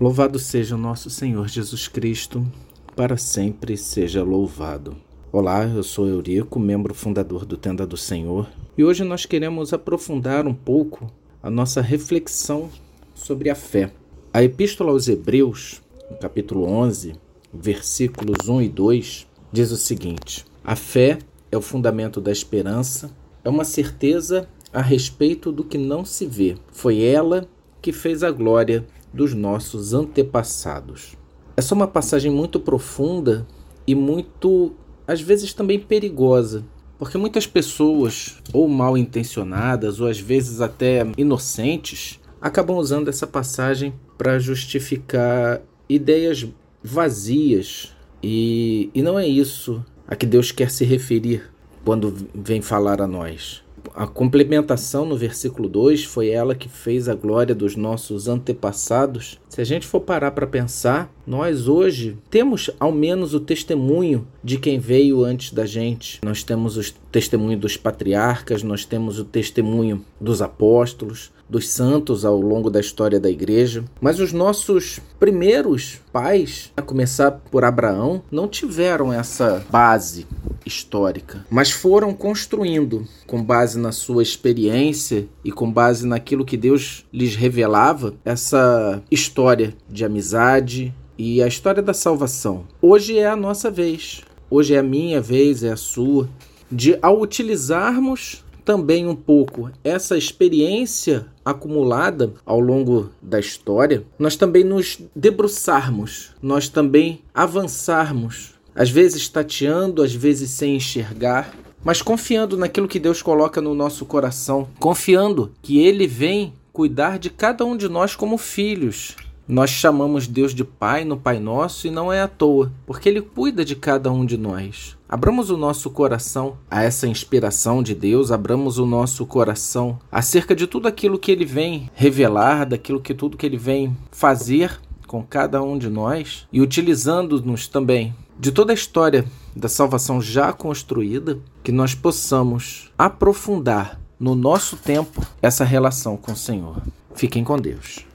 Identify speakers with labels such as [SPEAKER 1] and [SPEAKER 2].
[SPEAKER 1] Louvado seja o nosso Senhor Jesus Cristo, para sempre seja louvado. Olá, eu sou Eurico, membro fundador do Tenda do Senhor, e hoje nós queremos aprofundar um pouco a nossa reflexão sobre a fé. A Epístola aos Hebreus, no capítulo 11, versículos 1 e 2, diz o seguinte: A fé é o fundamento da esperança, é uma certeza a respeito do que não se vê. Foi ela que fez a glória dos nossos antepassados. Essa é uma passagem muito profunda e muito, às vezes, também perigosa, porque muitas pessoas, ou mal intencionadas, ou às vezes até inocentes, acabam usando essa passagem para justificar ideias vazias. E, e não é isso a que Deus quer se referir quando vem falar a nós a complementação no versículo 2 foi ela que fez a glória dos nossos antepassados. Se a gente for parar para pensar, nós hoje temos ao menos o testemunho de quem veio antes da gente. Nós temos o testemunho dos patriarcas, nós temos o testemunho dos apóstolos, dos santos ao longo da história da igreja. Mas os nossos primeiros pais, a começar por Abraão, não tiveram essa base histórica, mas foram construindo com base na sua experiência e com base naquilo que Deus lhes revelava essa história de amizade e a história da salvação. Hoje é a nossa vez. Hoje é a minha vez, é a sua, de ao utilizarmos também um pouco essa experiência acumulada ao longo da história, nós também nos debruçarmos, nós também avançarmos às vezes tateando, às vezes sem enxergar, mas confiando naquilo que Deus coloca no nosso coração, confiando que Ele vem cuidar de cada um de nós como filhos. Nós chamamos Deus de Pai no Pai Nosso e não é à toa, porque Ele cuida de cada um de nós. Abramos o nosso coração a essa inspiração de Deus, abramos o nosso coração acerca de tudo aquilo que Ele vem revelar, daquilo que tudo que Ele vem fazer com cada um de nós e utilizando-nos também de toda a história da salvação já construída, que nós possamos aprofundar no nosso tempo essa relação com o Senhor. Fiquem com Deus.